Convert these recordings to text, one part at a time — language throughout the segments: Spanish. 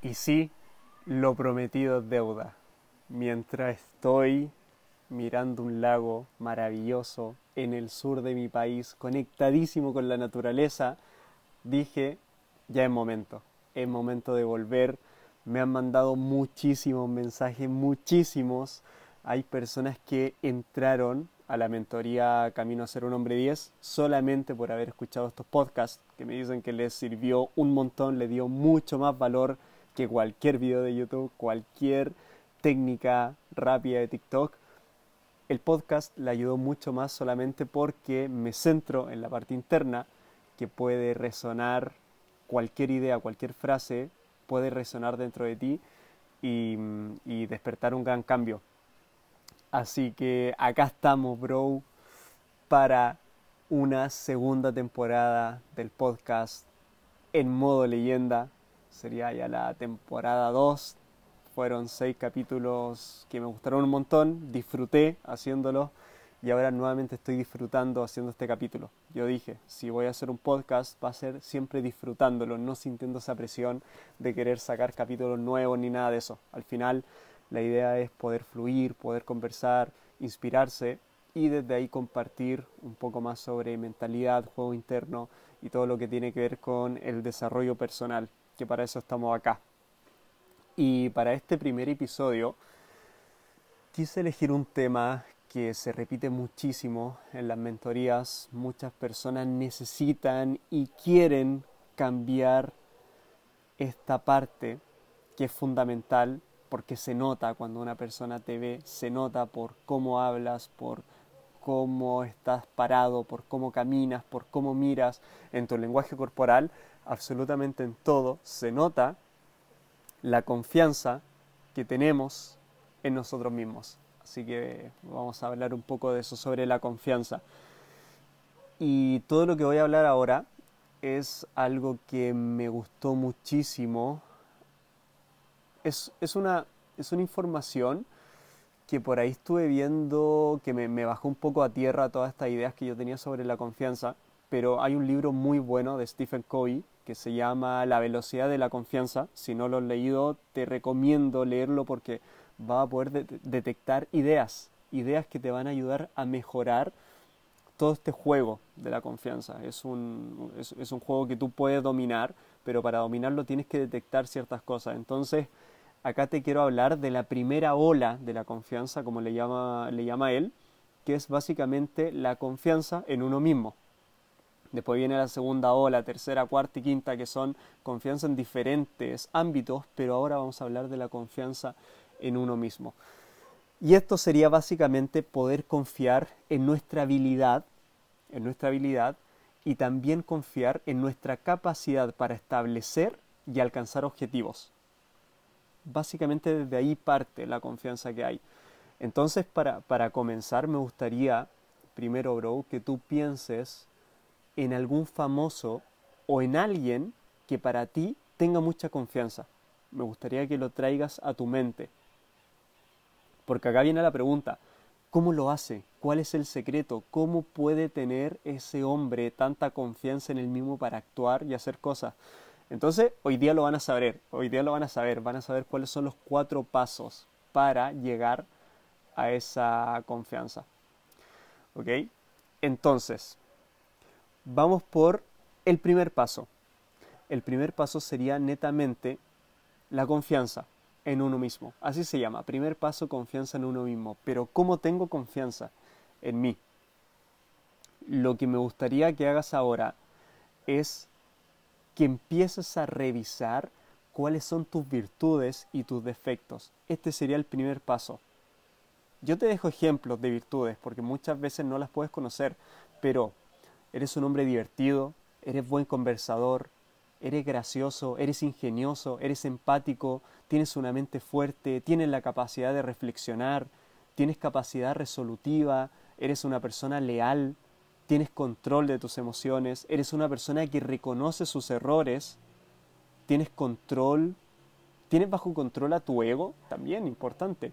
Y sí, lo prometido es deuda. Mientras estoy mirando un lago maravilloso en el sur de mi país, conectadísimo con la naturaleza, dije, ya es momento, es momento de volver. Me han mandado muchísimos mensajes, muchísimos. Hay personas que entraron a la mentoría Camino a ser un hombre 10 solamente por haber escuchado estos podcasts que me dicen que les sirvió un montón, le dio mucho más valor que cualquier video de YouTube, cualquier técnica rápida de TikTok. El podcast le ayudó mucho más solamente porque me centro en la parte interna que puede resonar cualquier idea, cualquier frase, puede resonar dentro de ti y, y despertar un gran cambio. Así que acá estamos, bro, para una segunda temporada del podcast en modo leyenda. Sería ya la temporada 2. Fueron seis capítulos que me gustaron un montón, disfruté haciéndolo y ahora nuevamente estoy disfrutando haciendo este capítulo. Yo dije, si voy a hacer un podcast va a ser siempre disfrutándolo, no sintiendo esa presión de querer sacar capítulos nuevos ni nada de eso. Al final la idea es poder fluir, poder conversar, inspirarse y desde ahí compartir un poco más sobre mentalidad, juego interno y todo lo que tiene que ver con el desarrollo personal, que para eso estamos acá. Y para este primer episodio quise elegir un tema que se repite muchísimo en las mentorías. Muchas personas necesitan y quieren cambiar esta parte que es fundamental porque se nota cuando una persona te ve, se nota por cómo hablas, por cómo estás parado, por cómo caminas, por cómo miras, en tu lenguaje corporal, absolutamente en todo, se nota la confianza que tenemos en nosotros mismos. Así que vamos a hablar un poco de eso, sobre la confianza. Y todo lo que voy a hablar ahora es algo que me gustó muchísimo es, una, es una información que por ahí estuve viendo que me, bajó un poco a tierra todas estas ideas que yo tenía sobre la confianza, pero hay un libro muy bueno de Stephen Covey que se llama La velocidad de la confianza. Si no lo has leído, te recomiendo leerlo porque va a poder detectar ideas, ideas que te van a ayudar a mejorar todo este juego de la confianza. Es un, es un juego que tú puedes dominar, pero para dominarlo tienes que detectar ciertas cosas. Entonces, acá te quiero hablar de la primera ola de la confianza, como le llama, le llama él, que es básicamente la confianza en uno mismo. Después viene la segunda ola, tercera, cuarta y quinta, que son confianza en diferentes ámbitos, pero ahora vamos a hablar de la confianza en uno mismo. Y esto sería básicamente poder confiar en nuestra habilidad, en nuestra habilidad, y también confiar en nuestra capacidad para establecer y alcanzar objetivos básicamente desde ahí parte la confianza que hay. Entonces, para, para comenzar, me gustaría, primero, bro, que tú pienses en algún famoso o en alguien que para ti tenga mucha confianza. Me gustaría que lo traigas a tu mente. Porque acá viene la pregunta, ¿cómo lo hace? ¿Cuál es el secreto? ¿Cómo puede tener ese hombre tanta confianza en él mismo para actuar y hacer cosas? Entonces, hoy día lo van a saber, hoy día lo van a saber, van a saber cuáles son los cuatro pasos para llegar a esa confianza. ¿Ok? Entonces, vamos por el primer paso. El primer paso sería netamente la confianza en uno mismo. Así se llama, primer paso, confianza en uno mismo. Pero ¿cómo tengo confianza en mí? Lo que me gustaría que hagas ahora es que empieces a revisar cuáles son tus virtudes y tus defectos. Este sería el primer paso. Yo te dejo ejemplos de virtudes porque muchas veces no las puedes conocer, pero eres un hombre divertido, eres buen conversador, eres gracioso, eres ingenioso, eres empático, tienes una mente fuerte, tienes la capacidad de reflexionar, tienes capacidad resolutiva, eres una persona leal, tienes control de tus emociones, eres una persona que reconoce sus errores, tienes control, tienes bajo control a tu ego, también importante.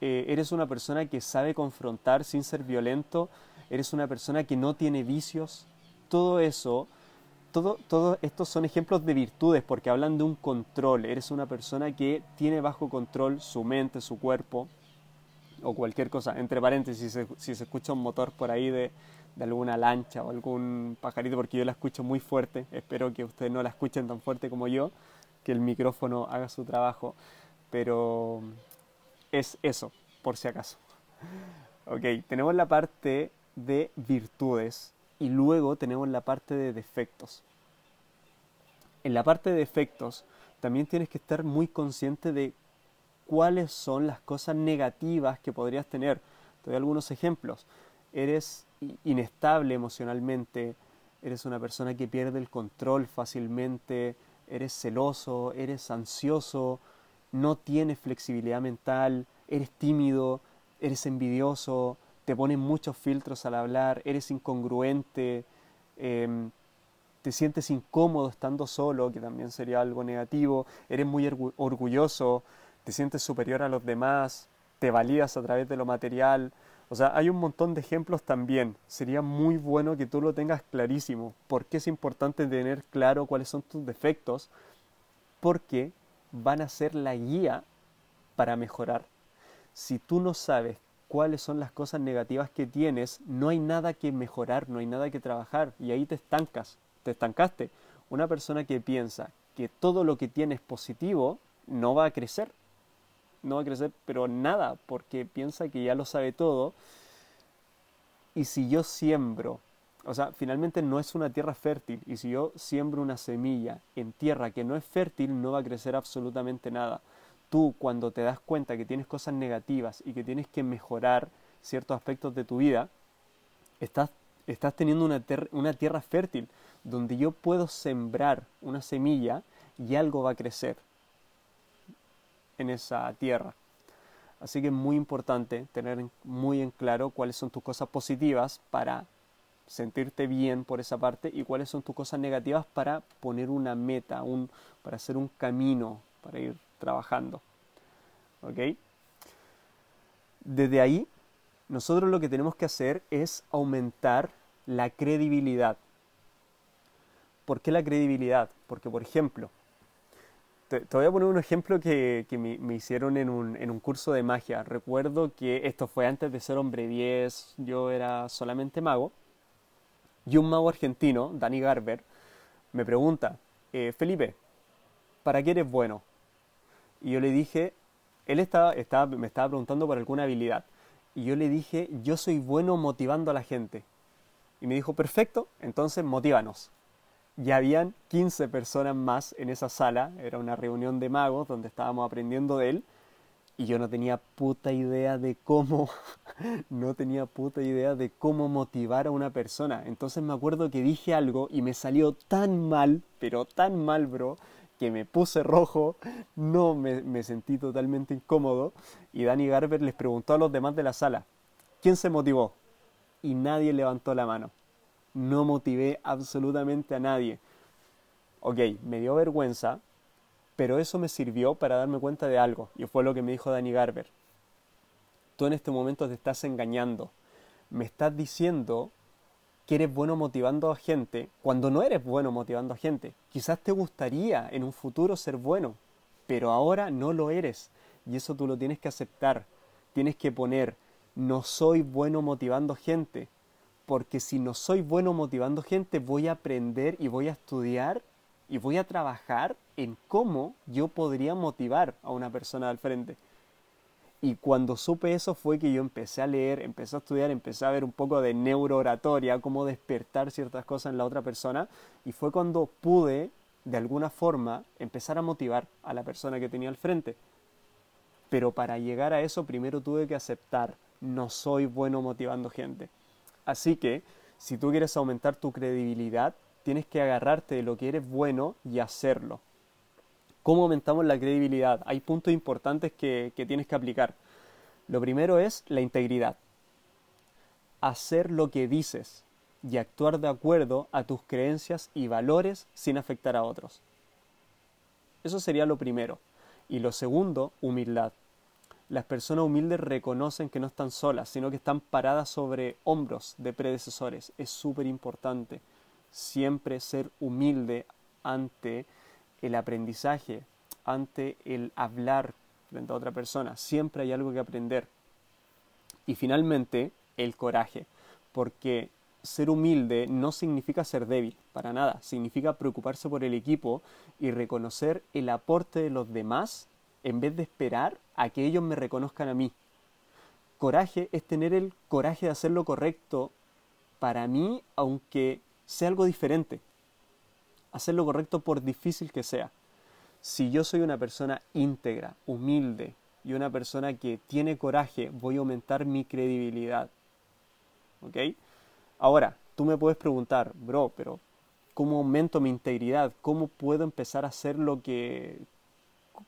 Eh, eres una persona que sabe confrontar sin ser violento, eres una persona que no tiene vicios, todo eso todo, todo estos son ejemplos de virtudes porque hablan de un control. Eres una persona que tiene bajo control su mente, su cuerpo o cualquier cosa. Entre paréntesis, si se, escucha un motor por ahí de, de alguna lancha o algún pajarito, porque yo la escucho muy fuerte, espero que ustedes no la escuchen tan fuerte como yo, que el micrófono haga su trabajo, pero es eso, por si acaso. Ok, tenemos la parte de virtudes y luego tenemos la parte de defectos. En la parte de defectos también tienes que estar muy consciente de cuáles son las cosas negativas que podrías tener. Te doy algunos ejemplos. Eres inestable emocionalmente, eres una persona que pierde el control fácilmente, eres celoso, eres ansioso, no tienes flexibilidad mental, eres tímido, eres envidioso, te ponen muchos filtros al hablar, eres incongruente, em, te sientes incómodo estando solo, que también sería algo negativo, eres muy orgulloso, te sientes superior a los demás, te validas a través de lo material. O sea, hay un montón de ejemplos también. Sería muy bueno que tú lo tengas clarísimo. ¿Por qué es importante tener claro cuáles son tus defectos? Porque van a ser la guía para mejorar. Si tú no sabes cuáles son las cosas negativas que tienes, no hay nada que mejorar, no hay nada que trabajar y ahí te estancas, te estancaste. Una persona que piensa que todo lo que tiene es positivo no va a crecer, no va a crecer pero nada porque piensa que ya lo sabe todo y si yo siembro, o sea, finalmente no es una tierra fértil y si yo siembro una semilla en tierra que no es fértil no va a crecer absolutamente nada tú cuando te das cuenta que tienes cosas negativas y que tienes que mejorar ciertos aspectos de tu vida, estás, estás teniendo una, una tierra fértil donde yo puedo sembrar una semilla y algo va a crecer en esa tierra. Así que es muy importante tener muy en claro cuáles son tus cosas positivas para sentirte bien por esa parte y cuáles son tus cosas negativas para poner una meta, un, para hacer un camino, para ir trabajando. ¿Ok? Desde ahí, nosotros lo que tenemos que hacer es aumentar la credibilidad. ¿Por qué la credibilidad? Porque, por ejemplo, te, voy a poner un ejemplo que, me, hicieron en un, en un, curso de magia. Recuerdo que esto fue antes de ser hombre 10, yo era solamente mago. Y un mago argentino, Danny Garber, me pregunta, eh, Felipe, ¿para qué eres bueno? Y yo le dije, él estaba, me estaba preguntando por alguna habilidad. Y yo le dije, yo soy bueno motivando a la gente. Y me dijo, perfecto, entonces motívanos. Y habían 15 personas más en esa sala, era una reunión de magos donde estábamos aprendiendo de él. Y yo no tenía puta idea de cómo, no tenía puta idea de cómo motivar a una persona. Entonces me acuerdo que dije algo y me salió tan mal, pero tan mal, bro, que me puse rojo, no me, sentí totalmente incómodo y Danny Garber les preguntó a los demás de la sala, ¿quién se motivó? Y nadie levantó la mano. No motivé absolutamente a nadie. Ok, me dio vergüenza, pero eso me sirvió para darme cuenta de algo, y fue lo que me dijo Danny Garber. Tú en este momento te estás engañando. Me estás diciendo que eres bueno motivando a gente cuando no eres bueno motivando a gente. Quizás te gustaría en un futuro ser bueno, pero ahora no lo eres. Y eso tú lo tienes que aceptar. Tienes que poner, no soy bueno motivando gente. Porque si no soy bueno motivando gente, voy a aprender y voy a estudiar y voy a trabajar en cómo yo podría motivar a una persona al frente. Y cuando supe eso fue que yo empecé a leer, empecé a estudiar, empecé a ver un poco de neurooratoria, cómo despertar ciertas cosas en la otra persona. Y fue cuando pude, de alguna forma, empezar a motivar a la persona que tenía al frente. Pero para llegar a eso primero tuve que aceptar, no soy bueno motivando gente. Así que, si tú quieres aumentar tu credibilidad, tienes que agarrarte de lo que eres bueno y hacerlo. ¿Cómo aumentamos la credibilidad? Hay puntos importantes que, tienes que aplicar. Lo primero es la integridad. Hacer lo que dices y actuar de acuerdo a tus creencias y valores sin afectar a otros. Eso sería lo primero. Y lo segundo, humildad. Las personas humildes reconocen que no están solas, sino que están paradas sobre hombros de predecesores. Es súper importante. siempre ser humilde ante el aprendizaje, ante el hablar frente a otra persona. Siempre hay algo que aprender. Y finalmente, el coraje, porque ser humilde no significa ser débil, para nada, significa preocuparse por el equipo y reconocer el aporte de los demás en vez de esperar a que ellos me reconozcan a mí. Coraje es tener el coraje de hacer lo correcto para mí, aunque sea algo diferente. Hacer lo correcto por difícil que sea. Si yo soy una persona íntegra, humilde y una persona que tiene coraje, voy a aumentar mi credibilidad. ¿Ok? Ahora, tú me puedes preguntar, bro, pero ¿cómo aumento mi integridad? ¿Cómo puedo empezar a hacer lo que...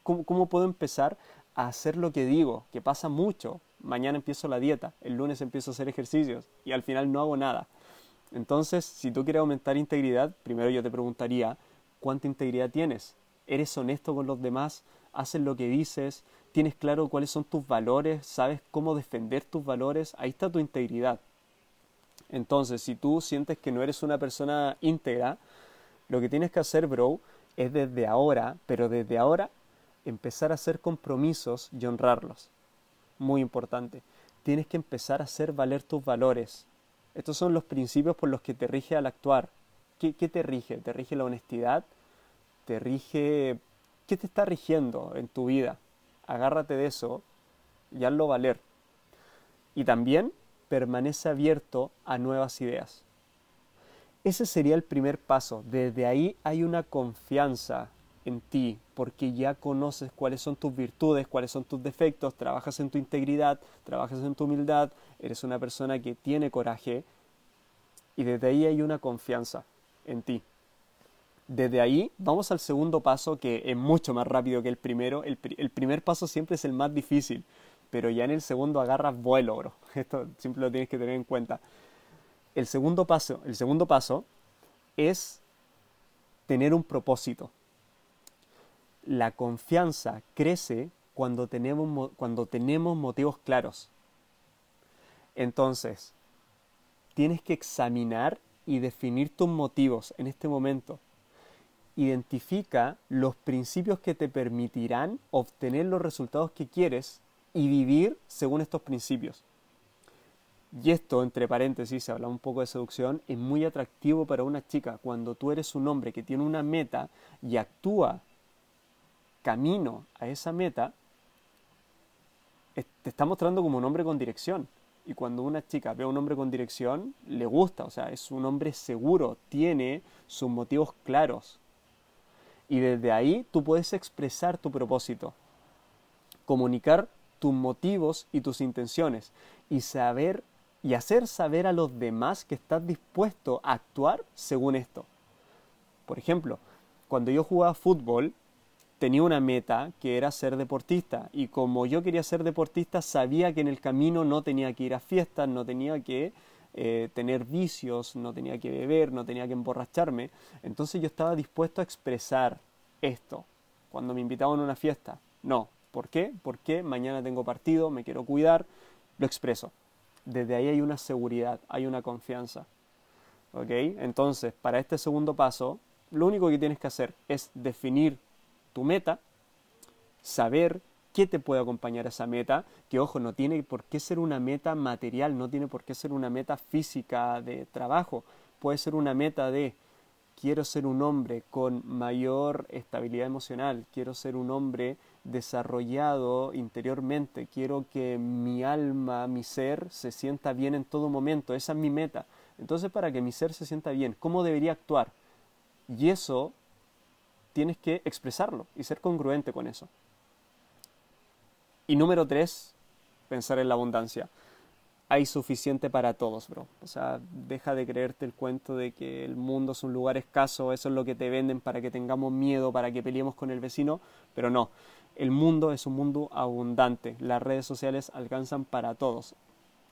¿Cómo, puedo empezar a hacer lo que digo? Que pasa mucho. Mañana empiezo la dieta, el lunes empiezo a hacer ejercicios y al final no hago nada. Entonces, si tú quieres aumentar integridad, primero yo te preguntaría, ¿cuánta integridad tienes? ¿Eres honesto con los demás? ¿Haces lo que dices? ¿Tienes claro cuáles son tus valores? ¿Sabes cómo defender tus valores? Ahí está tu integridad. Entonces, si tú sientes que no eres una persona íntegra, lo que tienes que hacer, bro, es desde ahora, pero desde ahora, empezar a hacer compromisos y honrarlos. Muy importante. Tienes que empezar a hacer valer tus valores. Estos son los principios por los que te rige al actuar. ¿Qué, te rige? ¿Te rige la honestidad? ¿Te rige... ¿Qué te está rigiendo en tu vida? Agárrate de eso y hazlo valer. Y también permanece abierto a nuevas ideas. Ese sería el primer paso. Desde ahí hay una confianza en ti, porque ya conoces cuáles son tus virtudes, cuáles son tus defectos, trabajas en tu integridad, trabajas en tu humildad, eres una persona que tiene coraje, y desde ahí hay una confianza en ti. Desde ahí vamos al segundo paso que es mucho más rápido que el primero. El, primer paso siempre es el más difícil, pero ya en el segundo agarras vuelo, bro. Esto siempre lo tienes que tener en cuenta. El segundo paso, el segundo paso es tener un propósito. La confianza crece cuando tenemos, cuando tenemos motivos claros. Entonces, tienes que examinar y definir tus motivos en este momento. Identifica los principios que te permitirán obtener los resultados que quieres y vivir según estos principios. Y esto, entre paréntesis, se habla un poco de seducción, es muy atractivo para una chica cuando tú eres un hombre que tiene una meta y actúa camino a esa meta, te está mostrando como un hombre con dirección. Y cuando una chica ve a un hombre con dirección, le gusta, o sea, es un hombre seguro, tiene sus motivos claros. Y desde ahí tú puedes expresar tu propósito, comunicar tus motivos y tus intenciones y saber y hacer saber a los demás que estás dispuesto a actuar según esto. Por ejemplo, cuando yo jugaba fútbol, tenía una meta que era ser deportista y como yo quería ser deportista sabía que en el camino no tenía que ir a fiestas, no tenía que eh, tener vicios, no tenía que beber, no tenía que emborracharme. Entonces yo estaba dispuesto a expresar esto cuando me invitaban a una fiesta. No, ¿Por qué? Porque mañana tengo partido, me quiero cuidar, lo expreso. Desde ahí hay una seguridad, hay una confianza. ¿Ok? Entonces, para este segundo paso, lo único que tienes que hacer es definir tu meta, saber qué te puede acompañar a esa meta, que ojo, no tiene por qué ser una meta material, no tiene por qué ser una meta física de trabajo, puede ser una meta de quiero ser un hombre con mayor estabilidad emocional, quiero ser un hombre desarrollado interiormente, quiero que mi alma, mi ser se sienta bien en todo momento, esa es mi meta. Entonces, para que mi ser se sienta bien, ¿cómo debería actuar? Y eso tienes que expresarlo y ser congruente con eso. Y número tres, pensar en la abundancia. Hay suficiente para todos, bro. O sea, deja de creerte el cuento de que el mundo es un lugar escaso, eso es lo que te venden para que tengamos miedo, para que peleemos con el vecino, pero no. El mundo es un mundo abundante. Las redes sociales alcanzan para todos.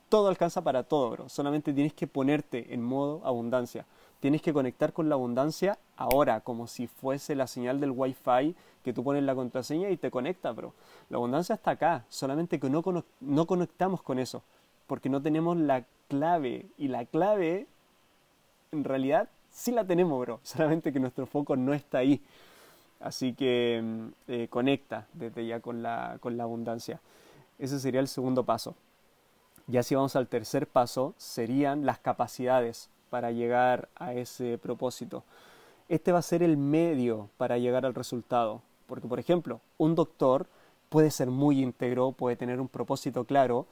Todo alcanza para todo, bro. Solamente tienes que ponerte en modo abundancia. Tienes que conectar con la abundancia ahora, como si fuese la señal del Wi-Fi que tú pones la contraseña y te conecta, bro. La abundancia está acá, solamente que no, no conectamos con eso, porque no tenemos la clave. Y la clave, en realidad, Sí la tenemos, bro. Solamente que nuestro foco no está ahí. Así que mm, eh, conecta desde ya con la, con la abundancia. Ese sería el segundo paso. Ya si vamos al tercer paso, serían las capacidades para llegar a ese propósito. Este va a ser el medio para llegar al resultado. Porque, por ejemplo, un doctor puede ser muy íntegro, puede tener un propósito claro,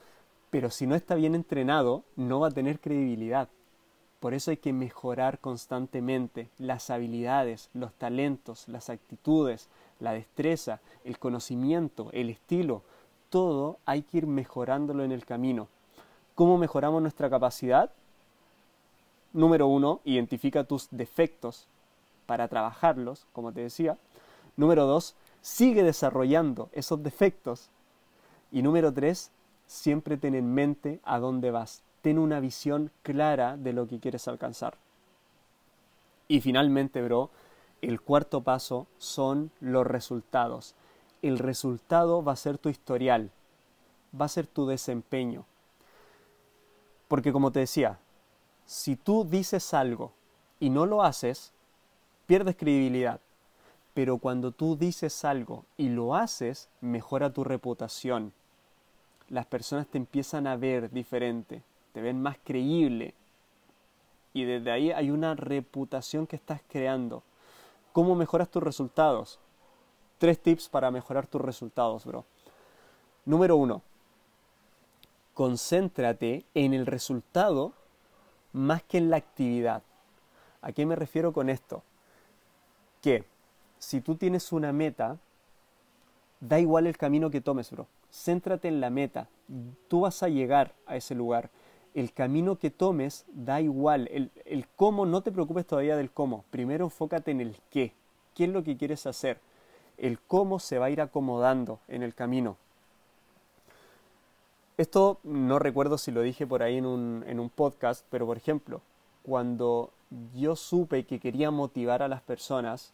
pero si no está bien entrenado, no va a tener credibilidad. Por eso hay que mejorar constantemente las habilidades, los talentos, las actitudes, la destreza, el conocimiento, el estilo. Todo hay que ir mejorándolo en el camino. ¿Cómo mejoramos nuestra capacidad? Número uno, identifica tus defectos para trabajarlos, como te decía. Número dos, sigue desarrollando esos defectos. Y número tres, siempre ten en mente a dónde vas. Ten una visión clara de lo que quieres alcanzar. Y finalmente, bro, el cuarto paso son los resultados. El resultado va a ser tu historial, va a ser tu desempeño. Porque como te decía, si tú dices algo y no lo haces, pierdes credibilidad. Pero cuando tú dices algo y lo haces, mejora tu reputación. Las personas te empiezan a ver diferente, te ven más creíble. Y desde ahí hay una reputación que estás creando. ¿Cómo mejoras tus resultados? Tres tips para mejorar tus resultados, bro. Número uno, concéntrate en el resultado más que en la actividad. ¿A qué me refiero con esto? Que si tú tienes una meta, da igual el camino que tomes, bro. Céntrate en la meta. Tú vas a llegar a ese lugar. El camino que tomes da igual. El, cómo, no te preocupes todavía del cómo. Primero enfócate en el qué. ¿Qué es lo que quieres hacer? El cómo se va a ir acomodando en el camino. Esto no recuerdo si lo dije por ahí en un podcast, pero por ejemplo, cuando yo supe que quería motivar a las personas,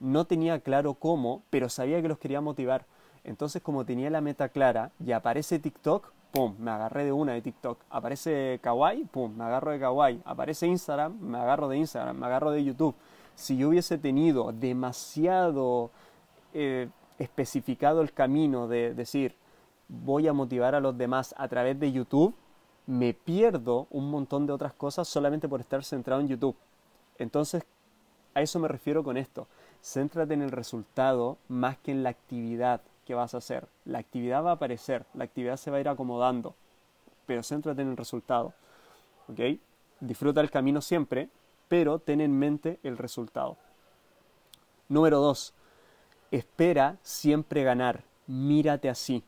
no tenía claro cómo, pero sabía que los quería motivar. Entonces, como tenía la meta clara y aparece TikTok, pum, me agarré de una de TikTok. Aparece Kawaii, pum, me agarro de Kawaii. Aparece Instagram, me agarro de Instagram, me agarro de YouTube. Si yo hubiese tenido demasiado eh, especificado el camino de decir, voy a motivar a los demás a través de YouTube, me pierdo un montón de otras cosas solamente por estar centrado en YouTube. Entonces, a eso me refiero con esto. Céntrate en el resultado más que en la actividad que vas a hacer. La actividad va a aparecer, la actividad se va a ir acomodando, pero céntrate en el resultado. ¿Ok? Disfruta el camino siempre, pero ten en mente el resultado. Número 2. Espera siempre ganar. Mírate así.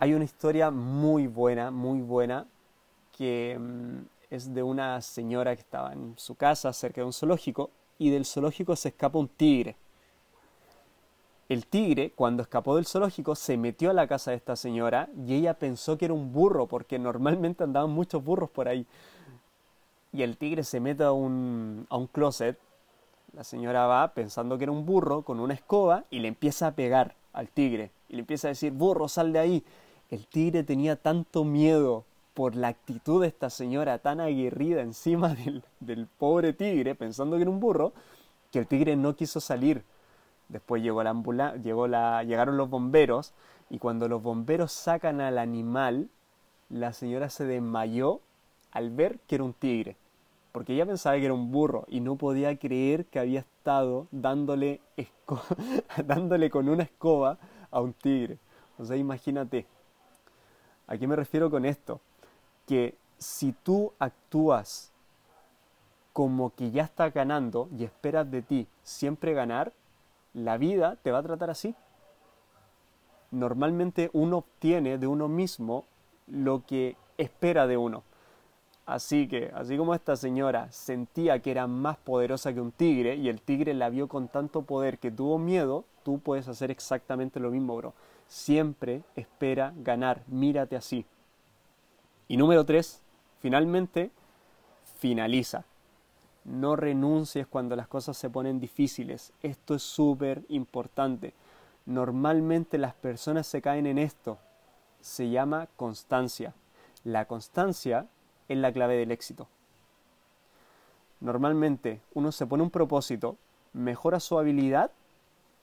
Hay una historia muy buena, muy buena, que mm, es de una señora que estaba en su casa cerca de un zoológico y del zoológico se escapa un tigre. El tigre, cuando escapó del zoológico, se metió a la casa de esta señora y ella pensó que era un burro, porque normalmente andaban muchos burros por ahí. Y el tigre se mete a un, a un closet. La señora va pensando que era un burro con una escoba y le empieza a pegar al tigre. Y le empieza a decir, burro, sal de ahí. El tigre tenía tanto miedo por la actitud de esta señora tan aguerrida encima del, pobre tigre, pensando que era un burro, que el tigre no quiso salir. Después llegó la llegó la, llegaron los bomberos y cuando los bomberos sacan al animal, la señora se desmayó al ver que era un tigre, porque ella pensaba que era un burro y no podía creer que había estado dándole, dándole con una escoba a un tigre. O sea, imagínate, ¿A qué me refiero con esto? Que si tú actúas como que ya estás ganando y esperas de ti siempre ganar, la vida te va a tratar así. Normalmente uno obtiene de uno mismo lo que espera de uno. Así que, así como esta señora sentía que era más poderosa que un tigre y el tigre la vio con tanto poder que tuvo miedo, tú puedes hacer exactamente lo mismo, bro. Siempre espera ganar, mírate así. Y número tres, finalmente, finaliza. No renuncies cuando las cosas se ponen difíciles. Esto es súper importante. Normalmente las personas se caen en esto. Se llama constancia. La constancia es la clave del éxito. Normalmente uno se pone un propósito, mejora su habilidad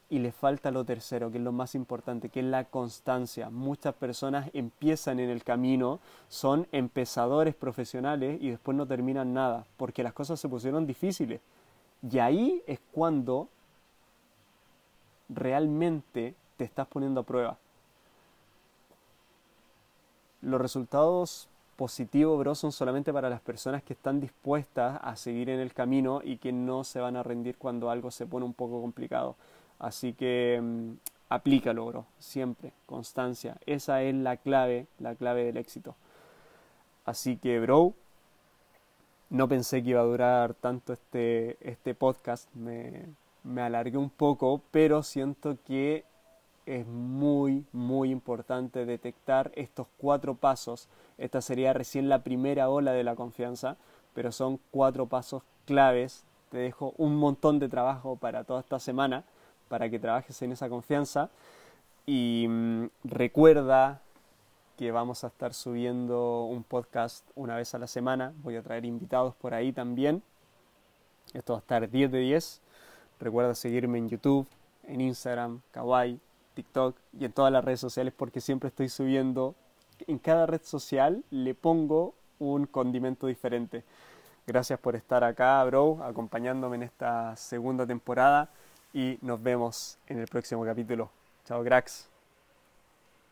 y le falta lo tercero, que es lo más importante, que es la constancia. Muchas personas empiezan en el camino, son empezadores profesionales y después no terminan nada, porque las cosas se pusieron difíciles. Y ahí es cuando realmente te estás poniendo a prueba. Los resultados positivos, son solamente para las personas que están dispuestas a seguir en el camino y que no se van a rendir cuando algo se pone un poco complicado. Así que mm, aplícalo, bro, siempre, constancia. Esa es la clave, la clave del éxito. Así que, bro, no pensé que iba a durar tanto este, este podcast, me, me alargué un poco, pero siento que es muy, muy importante detectar estos cuatro pasos. Esta sería recién la primera ola de la confianza, pero son cuatro pasos claves. Te dejo un montón de trabajo para toda esta semana para que trabajes en esa confianza. Y mm, recuerda que vamos a estar subiendo un podcast una vez a la semana. Voy a traer invitados por ahí también. Esto va a estar 10 de 10. Recuerda seguirme en YouTube, en Instagram, Kawaii, TikTok y en todas las redes sociales porque siempre estoy subiendo. En cada red social le pongo un condimento diferente. Gracias por estar acá, bro, acompañándome en esta segunda temporada y nos vemos en el próximo capítulo. Chao, cracks.